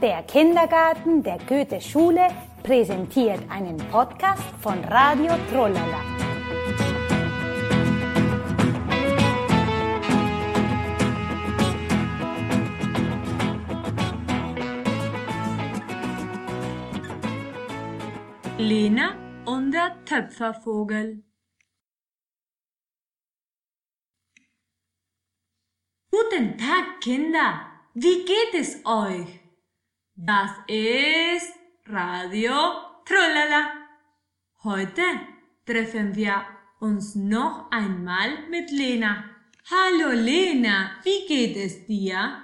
Der Kindergarten der Goethe-Schule präsentiert einen Podcast von Radio Trollala. Lena und der Töpfervogel. Guten Tag, Kinder. Wie geht es euch? Das ist Radio Trollala. Heute treffen wir uns noch einmal mit Lena. Hallo Lena, wie geht es dir?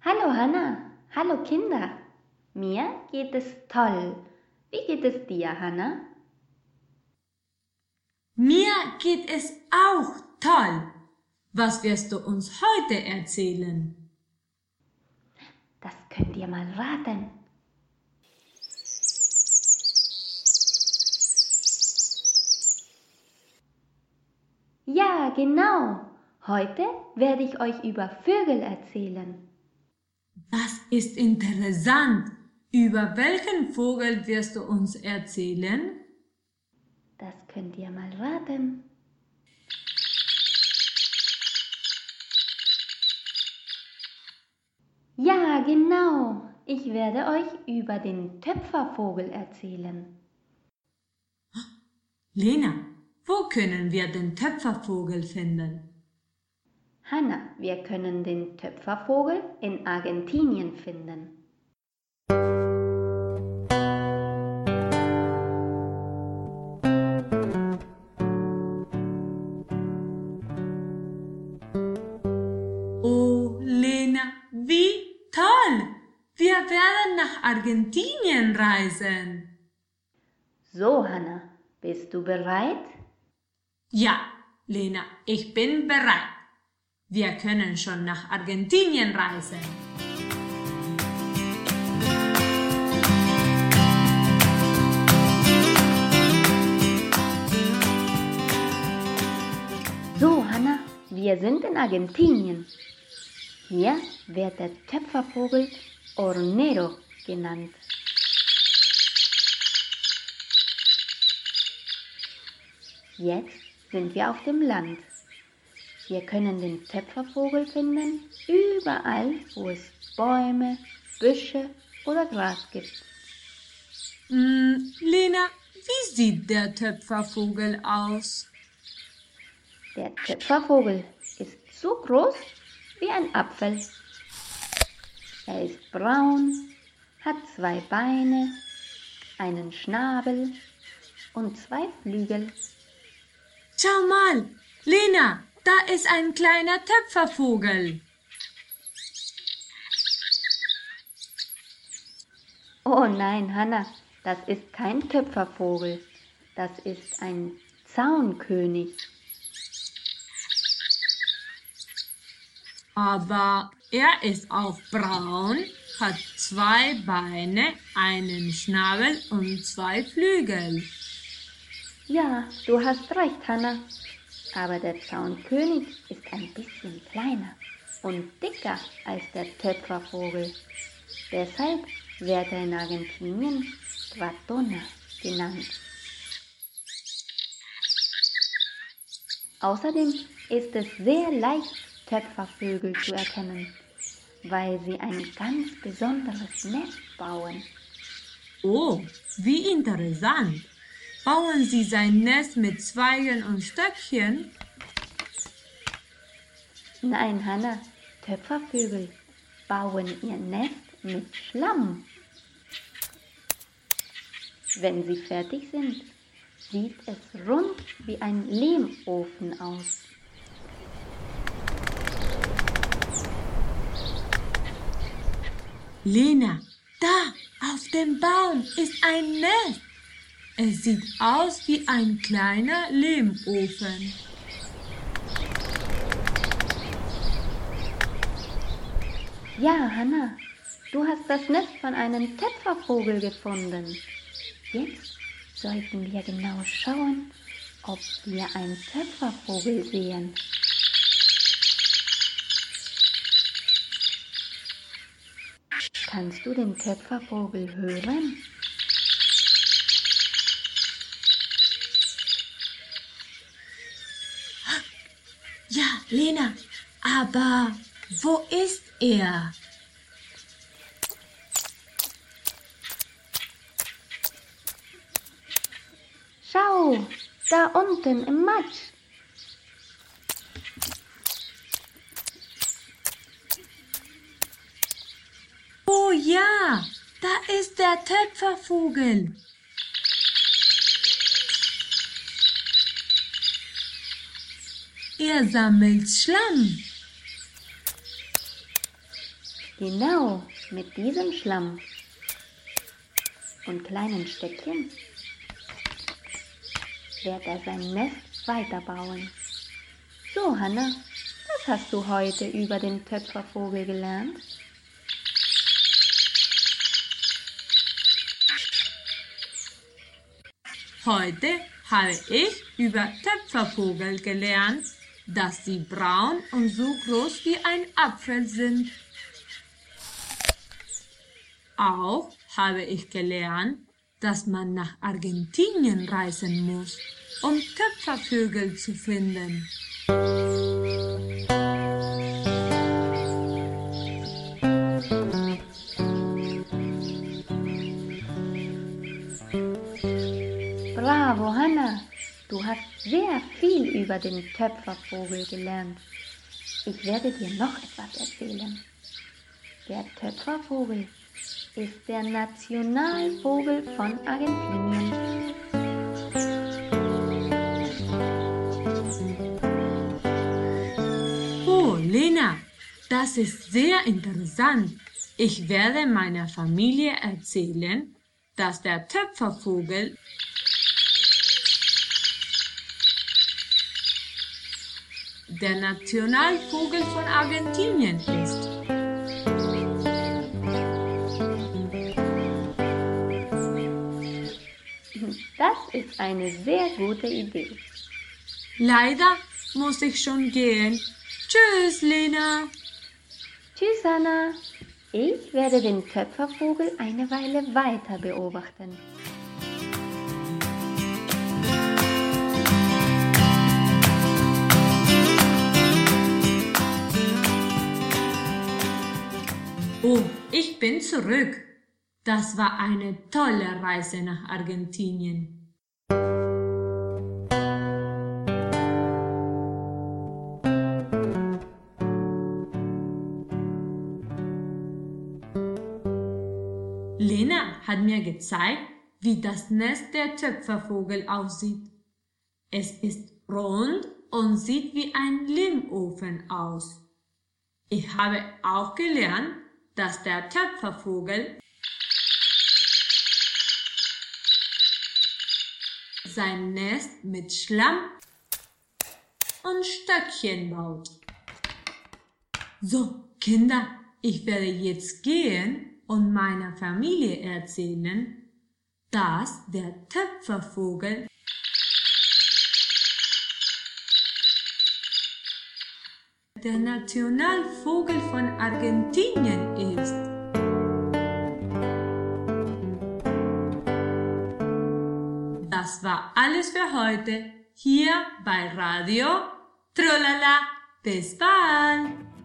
Hallo Hanna, hallo Kinder. Mir geht es toll. Wie geht es dir, Hanna? Mir geht es auch toll. Was wirst du uns heute erzählen? Das könnt ihr mal raten. Ja, genau. Heute werde ich euch über Vögel erzählen. Das ist interessant. Über welchen Vogel wirst du uns erzählen? Das könnt ihr mal raten. Ja, genau. Ich werde euch über den Töpfervogel erzählen. Lena, wo können wir den Töpfervogel finden? Hanna, wir können den Töpfervogel in Argentinien finden. Werden nach Argentinien reisen. So, Hanna, bist du bereit? Ja, Lena, ich bin bereit. Wir können schon nach Argentinien reisen. So, Hanna, wir sind in Argentinien. Hier wird der Töpfervogel Hornero genannt. Jetzt sind wir auf dem Land. Wir können den Töpfervogel finden überall, wo es Bäume, Büsche oder Gras gibt. Hm, Lena, wie sieht der Töpfervogel aus? Der Töpfervogel ist so groß wie ein Apfel. Er ist braun, hat zwei Beine, einen Schnabel und zwei Flügel. Schau mal, Lena, da ist ein kleiner Töpfervogel. Oh nein, Hanna, das ist kein Töpfervogel. Das ist ein Zaunkönig. Aber er ist auch braun, hat zwei Beine, einen Schnabel und zwei Flügel. Ja, du hast recht, Hanna. Aber der Zaunkönig ist ein bisschen kleiner und dicker als der Töpfervogel. Deshalb wird er in Argentinien Quatona genannt. Außerdem ist es sehr leicht, Töpfervögel zu erkennen, weil sie ein ganz besonderes Nest bauen. Oh, wie interessant. Bauen Sie sein Nest mit Zweigen und Stöckchen? Nein, Hanna, Töpfervögel bauen ihr Nest mit Schlamm. Wenn sie fertig sind, sieht es rund wie ein Lehmofen aus. Lena, da auf dem Baum ist ein Nest. Es sieht aus wie ein kleiner Lehmofen. Ja, Hanna, du hast das Nest von einem Töpfervogel gefunden. Jetzt sollten wir genau schauen, ob wir einen Töpfervogel sehen. Kannst du den Töpfervogel hören? Ja, Lena, aber wo ist er? Schau, da unten im Matsch. Oh ja, da ist der Töpfervogel. Er sammelt Schlamm. Genau, mit diesem Schlamm und kleinen Stöckchen wird er sein Nest weiterbauen. So, Hanna, was hast du heute über den Töpfervogel gelernt? Heute habe ich über Töpfervogel gelernt, dass sie braun und so groß wie ein Apfel sind. Auch habe ich gelernt, dass man nach Argentinien reisen muss, um Töpfervögel zu finden. Bravo, Hanna! Du hast sehr viel über den Töpfervogel gelernt. Ich werde dir noch etwas erzählen. Der Töpfervogel ist der Nationalvogel von Argentinien. Oh, Lena, das ist sehr interessant. Ich werde meiner Familie erzählen, dass der Töpfervogel der Nationalvogel von Argentinien ist. Das ist eine sehr gute Idee. Leider muss ich schon gehen. Tschüss, Lena. Tschüss, Anna. Ich werde den Töpfervogel eine Weile weiter beobachten. Oh, ich bin zurück. Das war eine tolle Reise nach Argentinien. Lena hat mir gezeigt, wie das Nest der Töpfervogel aussieht. Es ist rund und sieht wie ein Limofen aus. Ich habe auch gelernt, dass der Töpfervogel sein Nest mit Schlamm und Stöckchen baut. So, Kinder, ich werde jetzt gehen und meiner Familie erzählen, dass der Töpfervogel der Nationalvogel von Argentinien Das war alles für heute hier bei Radio Trolala. Bis bald!